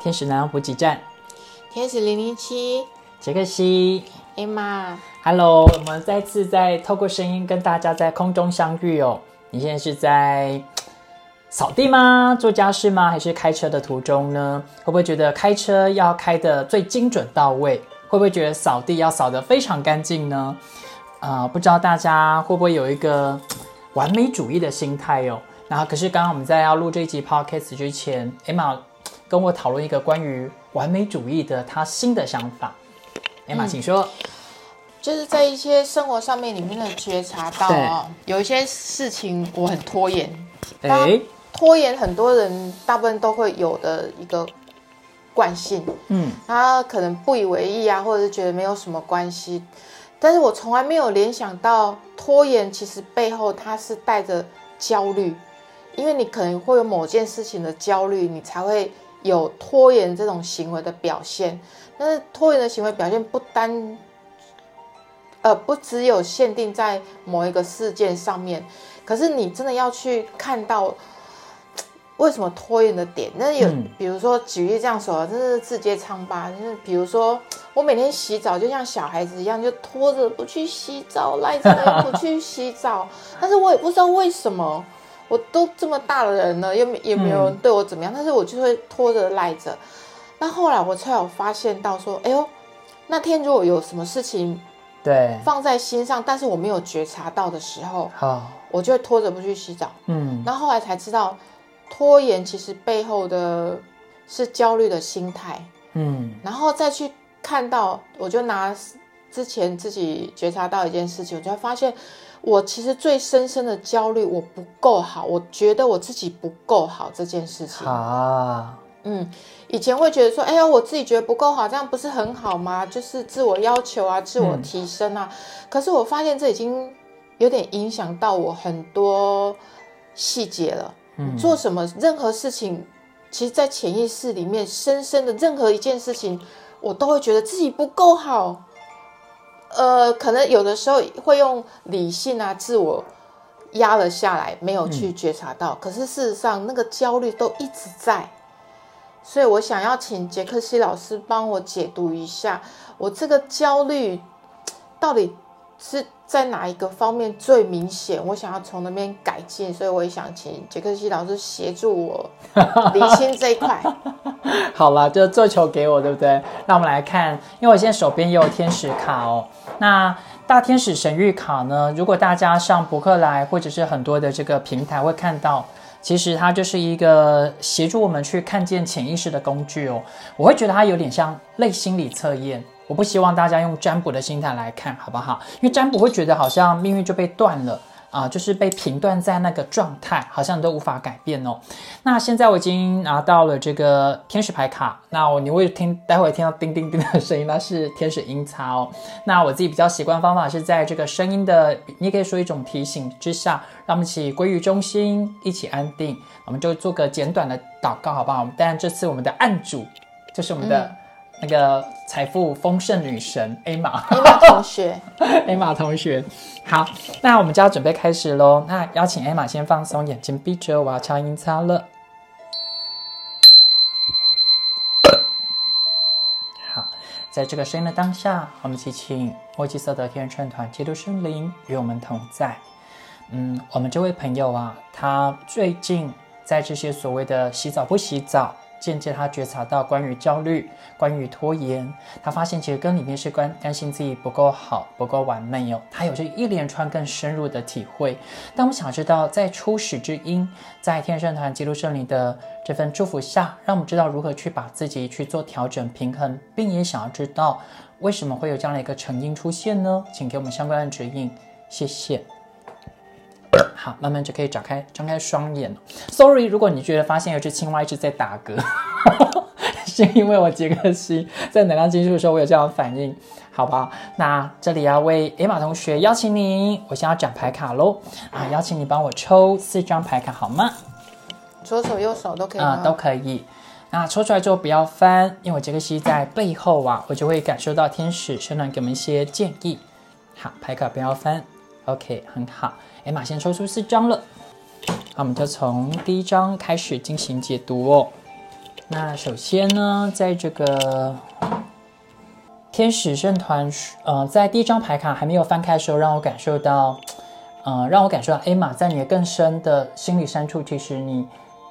天使能量补给站，天使零零七杰克西，Emma，，Hello，我们再次在透过声音跟大家在空中相遇哦。你现在是在扫地吗？做家事吗？还是开车的途中呢？会不会觉得开车要开的最精准到位？会不会觉得扫地要扫得非常干净呢？呃，不知道大家会不会有一个完美主义的心态哦？然后，可是刚刚我们在要录这一集 podcast 之前，Emma 跟我讨论一个关于完美主义的他新的想法。Emma，请说。就是在一些生活上面里面的觉察到哦，有一些事情我很拖延，哎，拖延很多人大部分都会有的一个惯性，嗯，他可能不以为意啊，或者是觉得没有什么关系，但是我从来没有联想到拖延其实背后它是带着焦虑，因为你可能会有某件事情的焦虑，你才会有拖延这种行为的表现。但是拖延的行为表现不单，呃，不只有限定在某一个事件上面，可是你真的要去看到。为什么拖延的点？那有，嗯比如说举例这样说，真是字节疮疤。就是比如说，我每天洗澡就像小孩子一样，就拖着不去洗澡，赖着不去洗澡。但是我也不知道为什么，我都这么大的人了，又没也没有人对我怎么样，但是我就会拖着赖着。那后来我才有发现到说，哎呦，那天如果有什么事情对，放在心上，但是我没有觉察到的时候，好，我就会拖着不去洗澡。嗯，那后后来才知道，拖延其实背后的是焦虑的心态，嗯，然后再去看到，我就拿之前自己觉察到一件事情，我就会发现，我其实最深深的焦虑，我不够好，我觉得我自己不够好这件事情。啊，嗯，以前会觉得说，哎呀，我自己觉得不够好，这样不是很好吗？就是自我要求啊，自我提升啊。可是我发现这已经有点影响到我很多细节了。嗯，做什么任何事情，其实，在潜意识里面，深深的任何一件事情，我都会觉得自己不够好。呃，可能有的时候会用理性啊，自我压了下来，没有去觉察到。可是事实上，那个焦虑都一直在。所以我想要请杰克西老师帮我解读一下，我这个焦虑到底是在哪一个方面最明显？我想要从那边改进，所以我也想请杰克西老师协助我理清这一块。好了，就做球给我，对不对？那我们来看，因为我现在手边也有天使卡哦。那大天使神谕卡呢？如果大家上博客来或者是很多的这个平台会看到，其实它就是一个协助我们去看见潜意识的工具哦。我会觉得它有点像类心理测验。我不希望大家用占卜的心态来看，好不好？因为占卜会觉得好像命运就被断了。啊，就是被评断在那个状态，好像都无法改变哦。那现在我已经拿到了这个天使牌卡，那我你会听，待会听到叮叮叮的声音，那是天使音叉哦。那我自己比较习惯方法是在这个声音的，你可以说一种提醒之下，让我们一起归于中心，一起安定。我们就做个简短的祷告，好不好？但这次我们的案主就是我们的。那个财富丰盛女神 A 玛，A 玛同学，A 玛同学，好，那我们就要准备开始喽。那邀请 A 玛先放松，眼睛闭着，我要敲音叉了。好，在这个声音的当下，我们祈请墨基色的天秤团基督圣灵与我们同在。嗯，我们这位朋友啊，他最近在这些所谓的洗澡不洗澡。渐渐，他觉察到关于焦虑、关于拖延，他发现其实跟里面是关担心自己不够好、不够完美哦。他有这一连串更深入的体会。但我们想知道，在初始之音，在天圣团基督圣灵的这份祝福下，让我们知道如何去把自己去做调整、平衡，并也想要知道为什么会有这样的一个成因出现呢？请给我们相关的指引，谢谢。好，慢慢就可以展开张开双眼。Sorry，如果你觉得发现有只青蛙一直在打嗝，是因为我杰克西在能量接触的时候，我有这样的反应，好不好？那这里要为 A 玛同学邀请你，我先要展牌卡喽啊！邀请你帮我抽四张牌卡好吗？左手右手都可以啊、都可以。那抽出来之后不要翻，因为我杰克西在背后啊，我就会感受到天使圣团给我们一些建议。好，牌卡不要翻，OK，很好。艾玛先抽出四张了，那我们就从第一张开始进行解读哦。那首先呢，在这个天使圣团，呃，在第一张牌卡还没有翻开的时候，让我感受到，呃，让我感受到艾玛在你的更深的心理深处，其实你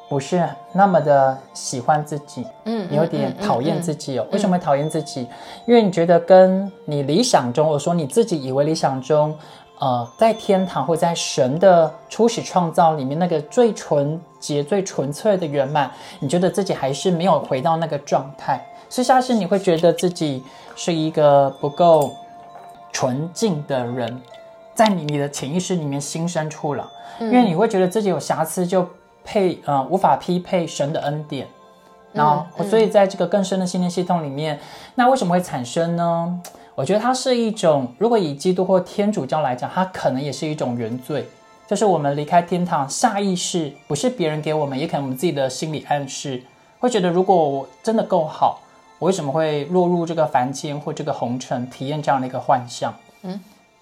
不是那么的喜欢自己，嗯，你有点讨厌自己哦。为什么会讨厌自己？因为你觉得跟你理想中，或者说你自己以为理想中。呃，在天堂或在神的初始创造里面，那个最纯洁、最纯粹的圆满，你觉得自己还是没有回到那个状态，所以下次你会觉得自己是一个不够纯净的人，在你你的潜意识里面心生出了，因为你会觉得自己有瑕疵，就配呃无法匹配神的恩典，然后所以在这个更深的信念系统里面，那为什么会产生呢？我觉得它是一种，如果以基督或天主教来讲，它可能也是一种原罪，就是我们离开天堂，下意识不是别人给我们，也可能我们自己的心理暗示，会觉得如果我真的够好，我为什么会落入这个凡间或这个红尘，体验这样的一个幻象？嗯，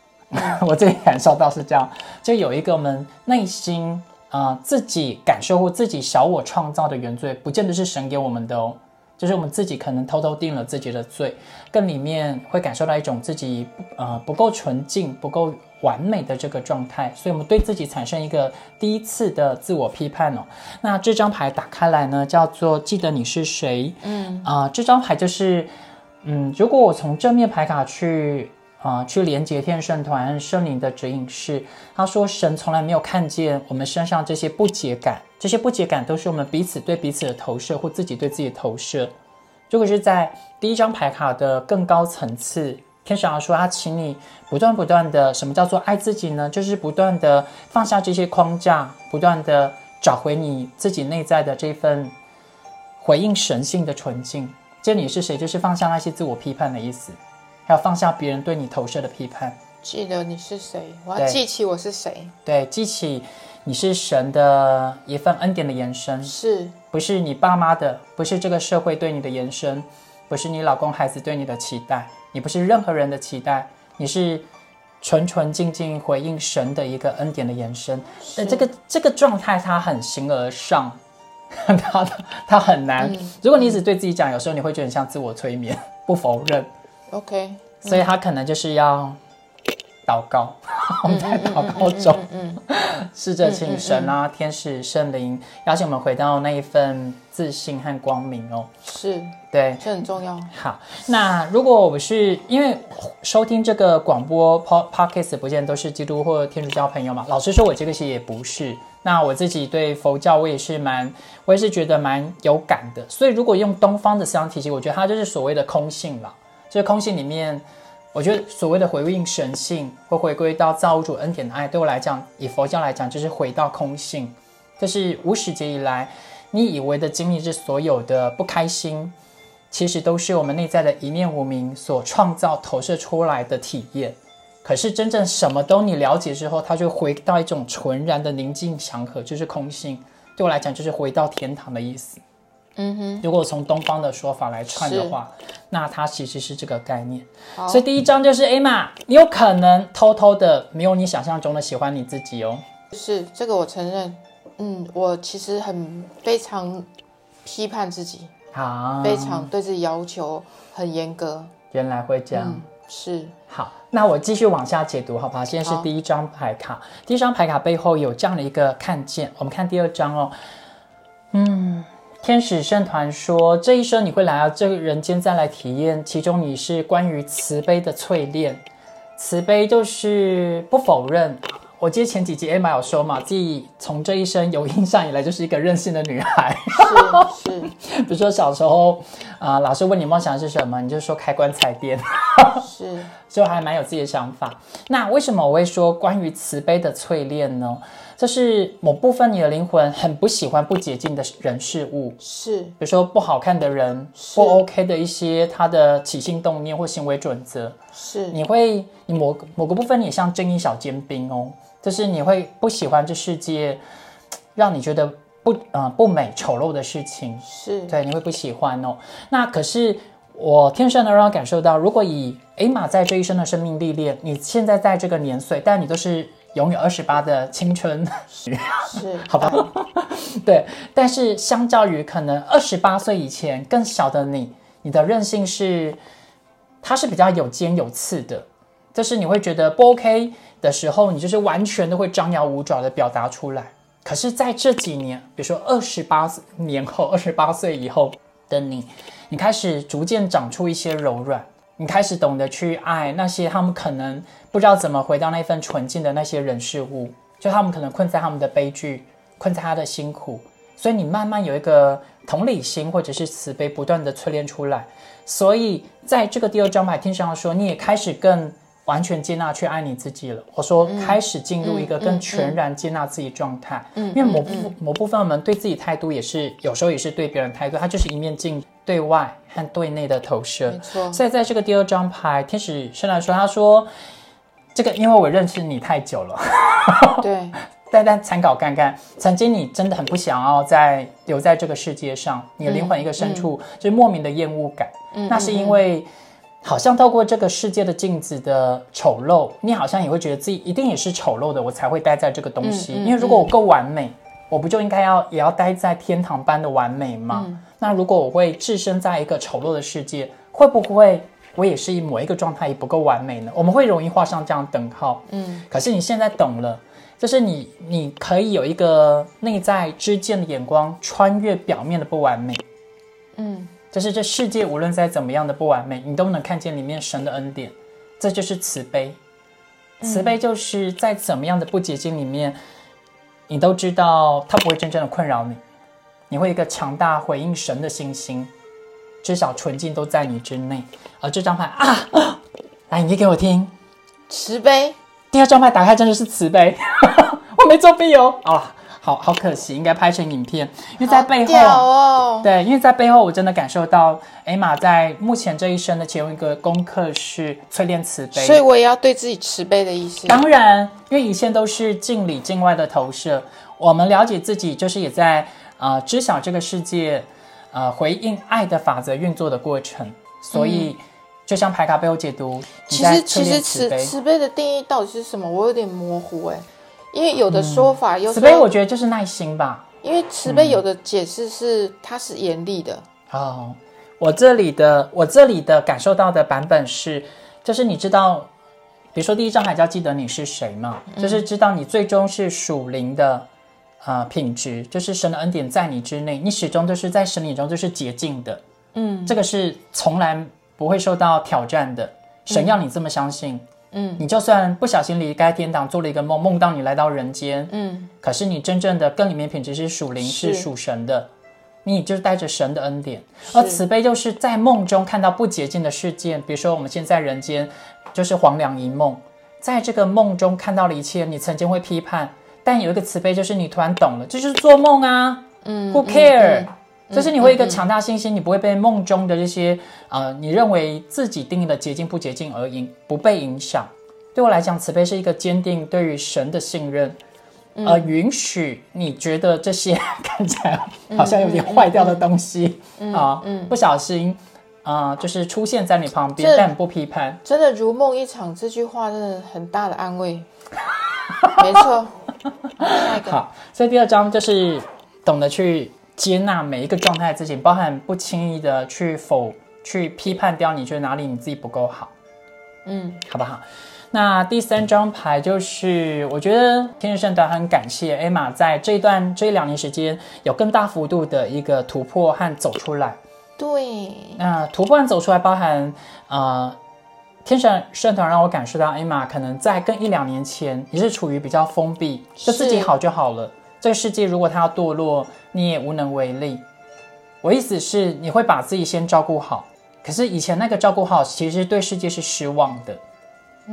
我自己感受到是这样，就有一个我们内心啊自己感受或自己小我创造的原罪，不见得是神给我们的哦。就是我们自己可能偷偷定了自己的罪，更里面会感受到一种自己呃不够纯净、不够完美的这个状态，所以我们对自己产生一个第一次的自我批判哦。那这张牌打开来呢，叫做记得你是谁。嗯啊，这张牌就是嗯，如果我从正面牌卡去。啊，去连接天圣团圣灵的指引是，他说神从来没有看见我们身上这些不解感，这些不解感都是我们彼此对彼此的投射或自己对自己的投射。如果是在第一张牌卡的更高层次，天使要说他请你不断不断的，什么叫做爱自己呢？就是不断的放下这些框架，不断的找回你自己内在的这份回应神性的纯净。这你是谁？就是放下那些自我批判的意思。要放下别人对你投射的批判，记得你是谁，我要记起我是谁。对，记起你是神的一份恩典的延伸，是不是你爸妈的？不是这个社会对你的延伸，不是你老公孩子对你的期待，你不是任何人的期待，你是纯纯净净回应神的一个恩典的延伸。但，这个这个状态它很形而上，它它很难。如果你一直对自己讲，有时候你会觉得很像自我催眠，不否认。OK，所以他可能就是要祷告，我们在祷告中，试着请神啊、天使、圣灵邀请我们回到那一份自信和光明哦。是，对，这很重要。好，那如果我是因为收听这个广播 Pod Podcast，不见都是基督或天主教朋友嘛？老实说，我这个其实也不是。那我自己对佛教，我也是蛮，我也是觉得蛮有感的。所以如果用东方的思想体系，我觉得它就是所谓的空性了。这空性里面，我觉得所谓的回应神性，会回归到造物主恩典的爱，对我来讲，以佛教来讲，就是回到空性。这是无始劫以来，你以为的经历，这所有的不开心，其实都是我们内在的一念无明所创造、投射出来的体验。可是真正什么都你了解之后，它就回到一种纯然的宁静祥和，就是空性。对我来讲，就是回到天堂的意思。嗯哼，如果从东方的说法来串的话，那它其实是这个概念。所以第一章就是艾玛，你有可能偷偷的没有你想象中的喜欢你自己哦。是这个我承认，嗯，我其实很非常批判自己，啊，非常对自己要求很严格。原来会这样，是好。那我继续往下解读，好不好？现在是第一张牌卡，第一张牌卡背后有这样的一个看见。我们看第二张哦，嗯。天使圣团说：“这一生你会来到这个人间，再来体验。其中你是关于慈悲的淬炼，慈悲就是不否认。我记得前几集 Emma 有说嘛，自己从这一生有印象以来就是一个任性的女孩。是是，比如说小时候啊，老师问你梦想是什么，你就说开棺材店。是，就还蛮有自己的想法。那为什么我会说关于慈悲的淬炼呢？”这是某部分你的灵魂很不喜欢不洁净的人事物，是，比如说不好看的人，不 OK 的一些他的起心动念或行为准则，是，你会你某某个部分也像正义小尖兵哦，就是你会不喜欢这世界让你觉得不呃不美丑陋的事情，是。对，你会不喜欢哦。那可是我天生能让我感受到，如果以艾玛在这一生的生命历练，你现在在这个年岁，但你都是。拥有二十八的青春，是 好吧？对，但是相较于可能二十八岁以前更小的你，你的韧性是它是比较有尖有刺的，就是你会觉得不 OK 的时候，你就是完全都会张牙舞爪的表达出来。可是在这几年，比如说二十八年后、二十八岁以后的你，你开始逐渐长出一些柔软，你开始懂得去爱那些他们可能不知道怎么回到那份纯净的那些人事物，就他们可能困在他们的悲剧，困在他的辛苦，所以你慢慢有一个同理心或者是慈悲不断的淬炼出来，所以在这个第二张牌听上说，你也开始更。完全接纳去爱你自己了。我说开始进入一个更全然接纳自己状态。嗯，因为某部某部分我们对自己态度也是有时候也是对别人态度，它就是一面镜对外和对内的投射。没错。所以在这个第二张牌，天使圣来说，他说这个因为我认识你太久了。对。但但参考看看，曾经你真的很不想要在留在这个世界上，你的灵魂一个深处就是莫名的厌恶感。嗯。那是因为。好像透过这个世界的镜子的丑陋，你好像也会觉得自己一定也是丑陋的，我才会待在这个东西。因为如果我够完美，我不就应该要也要待在天堂般的完美吗？那如果我会置身在一个丑陋的世界，会不会我也是某一个状态也不够完美呢？我们会容易画上这样等号。嗯，可是你现在懂了，就是你你可以有一个内在之见的眼光，穿越表面的不完美。嗯。就是这世界无论再怎么样的不完美，你都能看见里面神的恩典，这就是慈悲。慈悲就是在怎么样的不洁净里面，你都知道它不会真正的困扰你，你会一个强大回应神的信心，至少纯净都在你之内。而这张牌啊，来，你给我听，慈悲。第二张牌打开真的是慈悲，我没作弊哦。啊。好好可惜，应该拍成影片，因为在背后，对，因为在背后我真的感受到艾玛在目前这一生的其中一个功课是淬炼慈悲，所以我也要对自己慈悲的意思。当然，因为一切都是境里境外的投射，我们了解自己，就是也在呃知晓这个世界，呃回应爱的法则运作的过程。所以，就像牌卡背后解读，其实其实慈慈悲的定义到底是什么？我有点模糊哎。因为有的说法，有慈悲，我觉得就是耐心吧。因为慈悲有的解释是它是严厉的。哦，我这里的我这里的感受到的版本是，就是你知道，比如说第一章还叫记得你是谁嘛，就是知道你最终是属灵的呃品质，就是神的恩典在你之内，你始终都是在神里中就是洁净的。嗯，这个是从来不会受到挑战的。神要你这么相信。嗯，你就算不小心离开天堂，做了一个梦，梦到你来到人间，嗯，可是你真正的根里面品质是属灵，是属神的，你就是带着神的恩典。而慈悲就是在梦中看到不洁净的事件，比如说我们现在人间就是黄粱一梦，在这个梦中看到了一切，你曾经会批判，但有一个慈悲就是你突然懂了，这就是做梦啊，嗯，Who care？就是你会一个强大信心，你不会被梦中的这些呃，你认为自己定义的捷径不捷径而影不被影响。对我来讲，慈悲是一个坚定对于神的信任，呃，允许你觉得这些看起来好像有点坏掉的东西啊，不小心啊，就是出现在你旁边，但不批判。真的如梦一场，这句话真的很大的安慰。没错。好，所以第二章就是懂得去。接纳每一个状态的自己，包含不轻易的去否、去批判掉你觉得哪里你自己不够好，嗯，好不好？那第三张牌就是，我觉得天使圣团很感谢艾玛在这一段这一两年时间有更大幅度的一个突破和走出来。对，那突破和走出来，包含呃，天神圣团让我感受到艾玛可能在跟一两年前也是处于比较封闭，就自己好就好了。这个世界如果它要堕落，你也无能为力。我意思是，你会把自己先照顾好。可是以前那个照顾好，其实对世界是失望的。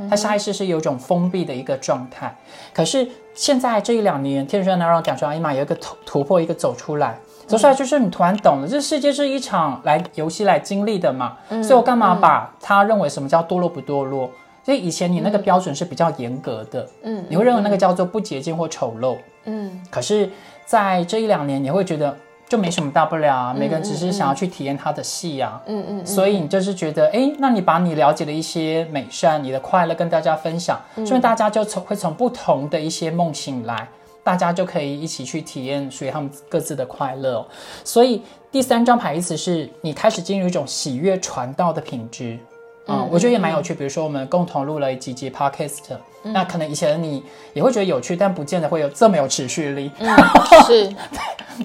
他下意识是有一种封闭的一个状态。可是现在这一两年，天生能让我感受到，艾玛，有一个突突破，一个走出来。走出来就是你突然懂了，这世界是一场来游戏来经历的嘛。所以我干嘛把他认为什么叫堕落不堕落？所以以前你那个标准是比较严格的，嗯，你会认为那个叫做不洁净或丑陋，嗯。可是，在这一两年，你会觉得就没什么大不了啊，每个人只是想要去体验他的戏啊。嗯嗯嗯，所以你就是觉得，哎，那你把你了解的一些美善、你的快乐跟大家分享，嗯所以大家就从会从不同的一些梦醒来，大家就可以一起去体验属于他们各自的快乐哦、所以第三张牌意思是你开始进入一种喜悦传道的品质。嗯，我觉得也蛮有趣。比如说，我们共同录了几集 podcast，、那可能以前的你也会觉得有趣，但不见得会有这么有持续力。嗯 是，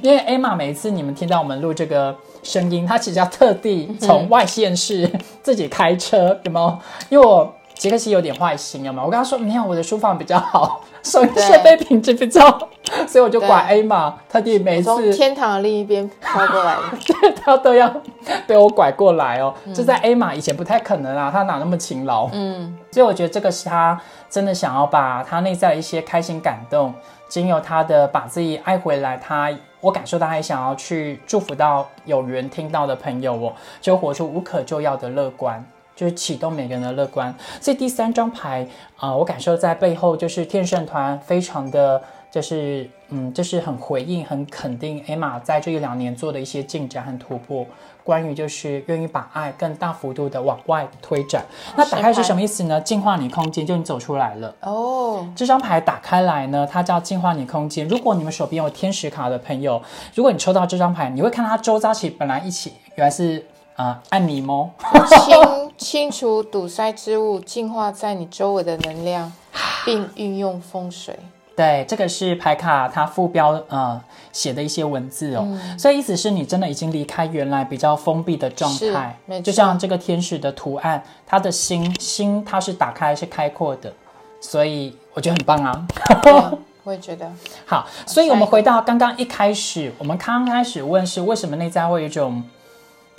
因为 Emma 每一次你们听到我们录这个声音，她其实要特地从 外县市自己开车，有没有？因为我杰克西有点坏心，有没有？我跟他说没有，我的书房比较好，收音设备品质比较好，所以我就拐 Emma，特地每一从次天堂的另一边飘过来 的。他都要 被我拐过来哦。这在 Emma 以前不太可能啊，他哪那么勤劳？嗯，所以我觉得这个是他真的想要把他内在的一些开心感动，经由他的把自己爱回来，他我感受到他想要去祝福到有缘听到的朋友哦，就活出无可救药的乐观。就是启动每个人的乐观，所以第三张牌啊、呃我感受在背后就是天圣团非常的，就是嗯，就是很回应、很肯定 Emma 在这一两年做的一些进展和突破。关于就是愿意把爱更大幅度的往外推展。那打开是什么意思呢？净化你空间，就你走出来了。哦，这张牌打开来呢，它叫净化你空间。如果你们手边有天使卡的朋友，如果你抽到这张牌，你会看到它周遭其实本来一起原来是呃按你猫，清 清除堵塞之物，净化在你周围的能量，并运用风水。对，这个是牌卡它副标呃写的一些文字哦，所以意思是你真的已经离开原来比较封闭的状态就像这个天使的图案，它的心心它是打开是开阔的，所以我觉得很棒啊。对，我也觉得。好，所以我们回到刚刚一开始，我们刚开始问是为什么内在会有一种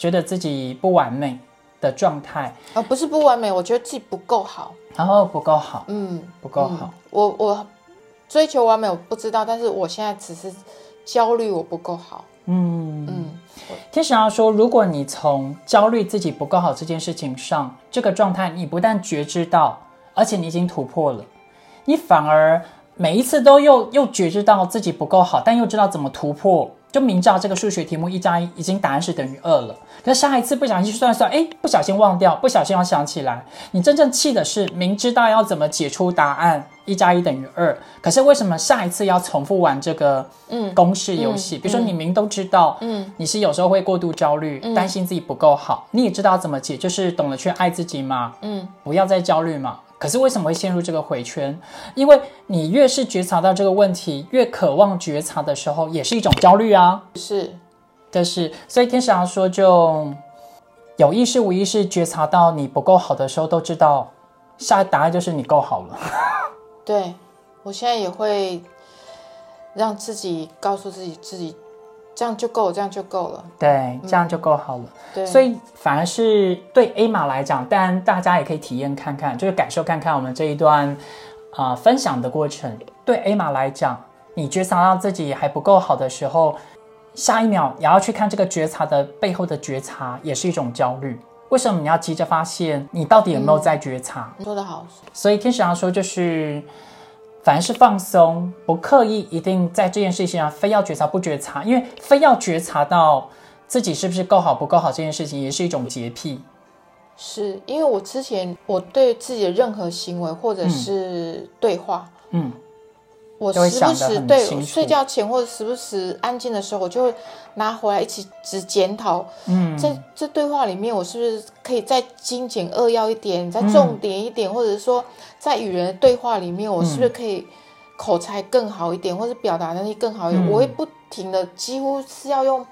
觉得自己不完美的状态，呃，不是不完美，我觉得自己不够好。然后不够好，嗯，不够好。我我追求完美，我不知道，但是我现在只是焦虑我不够好。嗯嗯，天使要说，如果你从焦虑自己不够好这件事情上，这个状态你不但觉知到，而且你已经突破了，你反而每一次都又又觉知到自己不够好，但又知道怎么突破。就明知道这个数学题目一加一已经答案是等于二了，可是下一次不小心去算算，哎，不小心忘掉，不小心要想起来。你真正气的是明知道要怎么解出答案，一加一等于二，可是为什么下一次要重复玩这个嗯公式游戏？比如说你明都知道，嗯，你是有时候会过度焦虑，担心自己不够好，你也知道怎么解，就是懂得去爱自己嘛，嗯，不要再焦虑嘛。可是为什么会陷入这个回圈？因为你越是觉察到这个问题，越渴望觉察的时候，也是一种焦虑啊。是，但是所以天使阳说，就有意识无意识觉察到你不够好的时候，都知道下答案就是你够好了。对我现在也会让自己告诉自己，自己这样就够，这样就够了。对，这样就够好了。对，所以反而是对 A 码来讲，当然大家也可以体验看看，就是感受看看我们这一段啊、呃分享的过程。对 A 码来讲，你觉察到自己还不够好的时候，下一秒也要去看这个觉察的背后的觉察，也是一种焦虑。为什么你要急着发现你到底有没有在觉察？说得好，所以天使阳说就是，反而是放松，不刻意一定在这件事情上非要觉察不觉察，因为非要觉察到自己是不是够好不够好这件事情，也是一种洁癖。是因为我之前我对自己的任何行为或者是对话，嗯，我时不时对睡觉前或者时不时安静的时候，我就会拿回来一起只检讨，嗯，在这对话里面，我是不是可以再精简扼要一点，再重点一点，或者说在与人的对话里面，我是不是可以口才更好一点，或者表达能力更好一点？嗯我会不停的，几乎是要用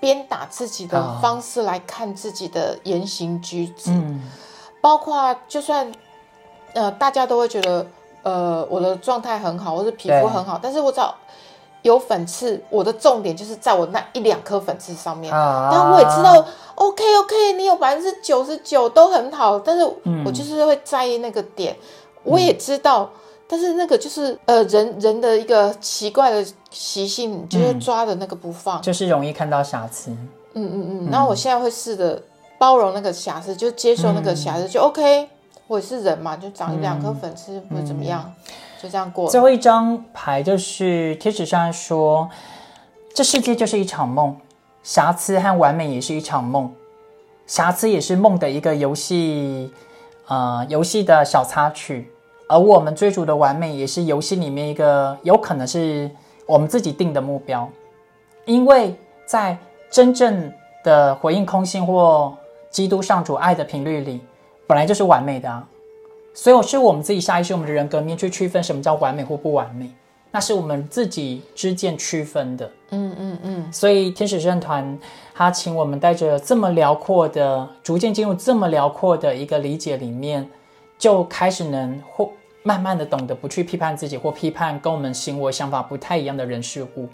鞭打自己的啊。方式来看自己的言行举止，嗯。包括就算呃大家都会觉得呃我的状态很好，或者皮肤很好，但是我只要有粉刺，我的重点就是在我那一两颗粉刺上面。啊但我也知道，OK OK，你有百分之九十九都很好，但是我就是会在意那个点。我也知道，但是那个就是呃人人的一个奇怪的习性，你就会抓的那个不放。就是容易看到瑕疵。嗯嗯嗯。然后我现在会试着包容那个瑕疵，就接受那个瑕疵，就 OK。我也是人嘛，就长一两颗粉刺或者怎么样，就这样过。最后一张牌就是贴纸上说，这世界就是一场梦，瑕疵和完美也是一场梦，瑕疵也是梦的一个游戏，呃，游戏的小插曲，而我们追逐的完美也是游戏里面一个有可能是我们自己定的目标，因为在真正的回应空性或基督上主爱的频率里，本来就是完美的啊，所以是我们自己下意识我们的人格面去区分什么叫完美或不完美。那是我们自己之间区分的，嗯嗯嗯，所以天使圣团他请我们带着这么辽阔的，逐渐进入这么辽阔的一个理解里面，就开始能或慢慢的懂得不去批判自己或批判跟我们行为想法不太一样的人事物，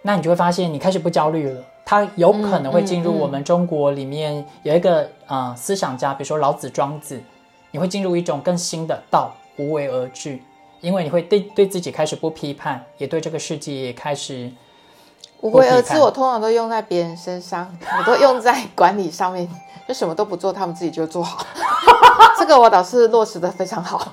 那你就会发现你开始不焦虑了。他有可能会进入我们中国里面有一个啊思想家，比如说老子、庄子，你会进入一种更新的道，无为而治。因为你会对对自己开始不批判，也对这个世界也开始无为而治。我通常都用在别人身上，我都用在管理上面，就什么都不做，他们自己就做好。这个我倒是落实的非常好。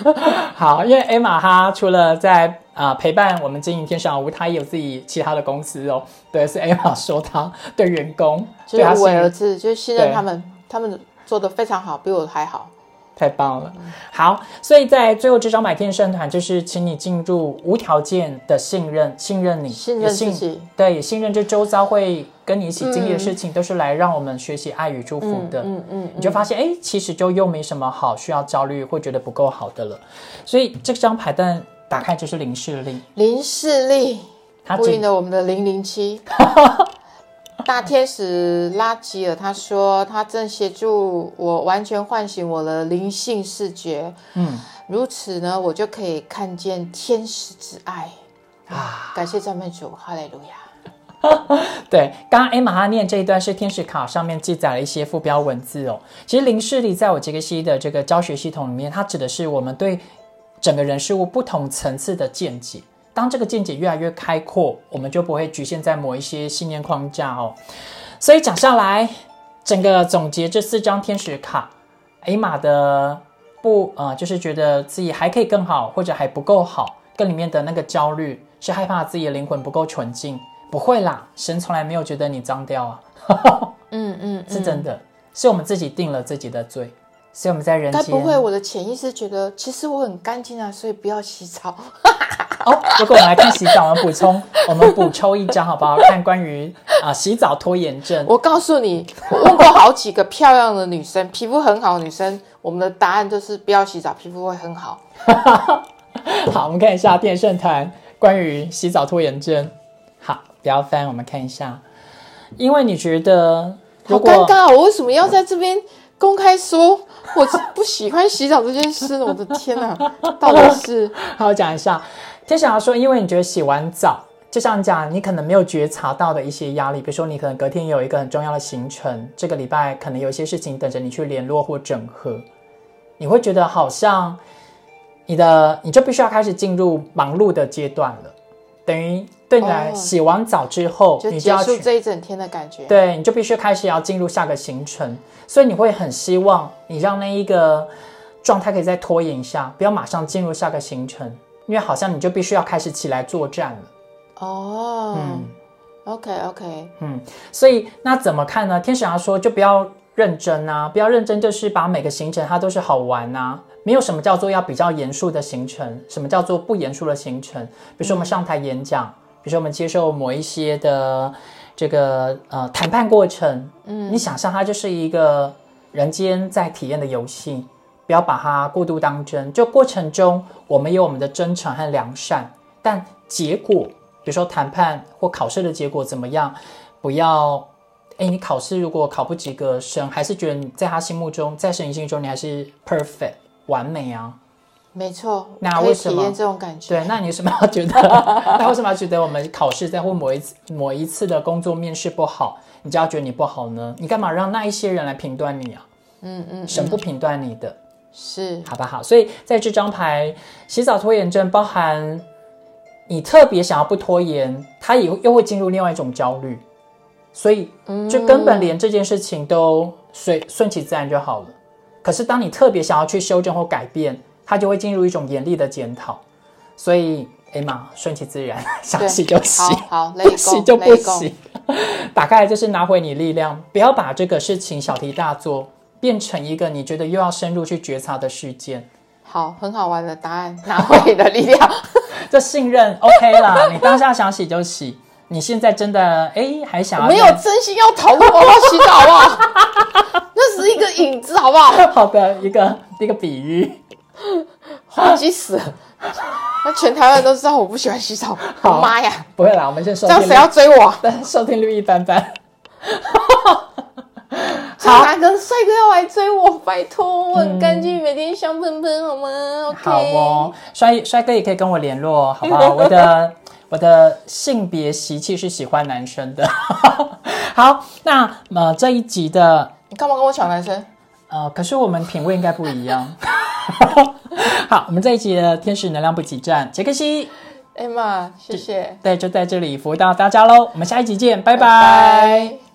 好，因为艾玛哈除了在啊陪伴我们经营天使屋，他也有自己其他的公司哦。对，是艾玛说他对员工就是无为而治，就是信任他们，他们做的非常好，比我还好。太棒了，好，所以在最后这张买天圣团，就是请你进入无条件的信任，信任你，信任自己，对，也信任这周遭会跟你一起经历的事情，都是来让我们学习爱与祝福的。嗯嗯，你就发现，哎，其实就又没什么好需要焦虑，会觉得不够好的了。所以这张牌单打开就是零视力，零视力，它呼应了我们的零零七。大天使拉吉尔他说，他正协助我完全唤醒我的灵性视觉。嗯，如此呢，我就可以看见天使之爱啊！感谢赞美主，哈利路亚。对，刚刚艾玛哈念这一段是天使卡上面记载了一些副标文字哦。其实零视力在我这个系的这个教学系统里面，它指的是我们对整个人事物不同层次的见解。当这个见解越来越开阔，我们就不会局限在某一些信念框架哦。所以讲下来，整个总结这四张天使卡，，A 码的不呃，就是觉得自己还可以更好，或者还不够好，跟里面的那个焦虑是害怕自己的灵魂不够纯净。不会啦，神从来没有觉得你脏掉啊。嗯嗯，是真的，是我们自己定了自己的罪。所以我们在人间，该不会我的潜意识觉得其实我很干净啊，所以不要洗澡。哦，如果我们来看洗澡，我们补充，我们补抽一张好不好？看关于啊洗澡拖延症。我告诉你，我问过好几个漂亮的女生，皮肤很好的女生，我们的答案就是不要洗澡，皮肤会很好。好，我们看一下电圣团关于洗澡拖延症。好，不要翻，我们看一下，因为你觉得好尴尬，我为什么要在这边公开说？我不喜欢洗澡这件事，我的 天哪，到底是？好，讲一下。天想要说，因为你觉得洗完澡，就像讲你可能没有觉察到的一些压力，比如说你可能隔天有一个很重要的行程，这个礼拜可能有一些事情等着你去联络或整合，你会觉得好像你的你就必须要开始进入忙碌的阶段了，等于对你来洗完澡之后，就结束这一整天的感觉，对，你就必须开始要进入下个行程。所以你会很希望你让那一个状态可以再拖延一下，不要马上进入下个行程，因为好像你就必须要开始起来作战了。哦，嗯，OK OK，嗯，所以那怎么看呢？天使要说就不要认真啊，不要认真，就是把每个行程它都是好玩啊，没有什么叫做要比较严肃的行程，什么叫做不严肃的行程？比如说我们上台演讲，比如说我们接受某一些的。这个呃谈判过程，嗯，你想象它就是一个人间在体验的游戏，不要把它过度当真。就过程中，我们有我们的真诚和良善，但结果，比如说谈判或考试的结果怎么样，不要，哎，你考试如果考不及格，神还是觉得你在他心目中，在神心中你还是 perfect 完美啊。没错，那为什么这种感觉？对，那你为什么要觉得？那为什么要觉得我们考试在或某一次某一次的工作面试不好，你就要觉得你不好呢？你干嘛让那一些人来评断你啊？嗯嗯，神不评断你的，是好不好？所以在这张牌洗澡拖延症，包含你特别想要不拖延，他也又会进入另外一种焦虑，所以就根本连这件事情都随顺其自然就好了。可是当你特别想要去修正或改变，他就会进入一种严厉的检讨，所以哎妈，顺其自然，想洗就洗，好好，不洗就不洗。打开来就是拿回你力量，不要把这个事情小题大做，变成一个你觉得又要深入去觉察的事件。好，很好玩的答案，拿回你的力量。这信任 OK 啦，你当下想洗就洗。你现在真的哎，还想要没有真心要逃我要洗澡好不好？那是一个影子，好不好？好的，一个一个比喻，滑稽死了。那全台湾都知道我不喜欢洗澡，妈呀！不会啦，我们先收。这样谁要追我？收听率一般般。好，大哥帅哥要来追我，拜托，我很干净，每天香喷喷，好吗？好哦，帅帅哥也可以跟我联络，好不好？我的我的性别习气是喜欢男生的。好，那么这一集的，你干嘛跟我抢男生？呃，可是我们品味应该不一样。好，我们这一集的天使能量补给站，杰克西，艾玛，谢谢。对，就在这里服务到大家喽。我们下一集见，拜拜。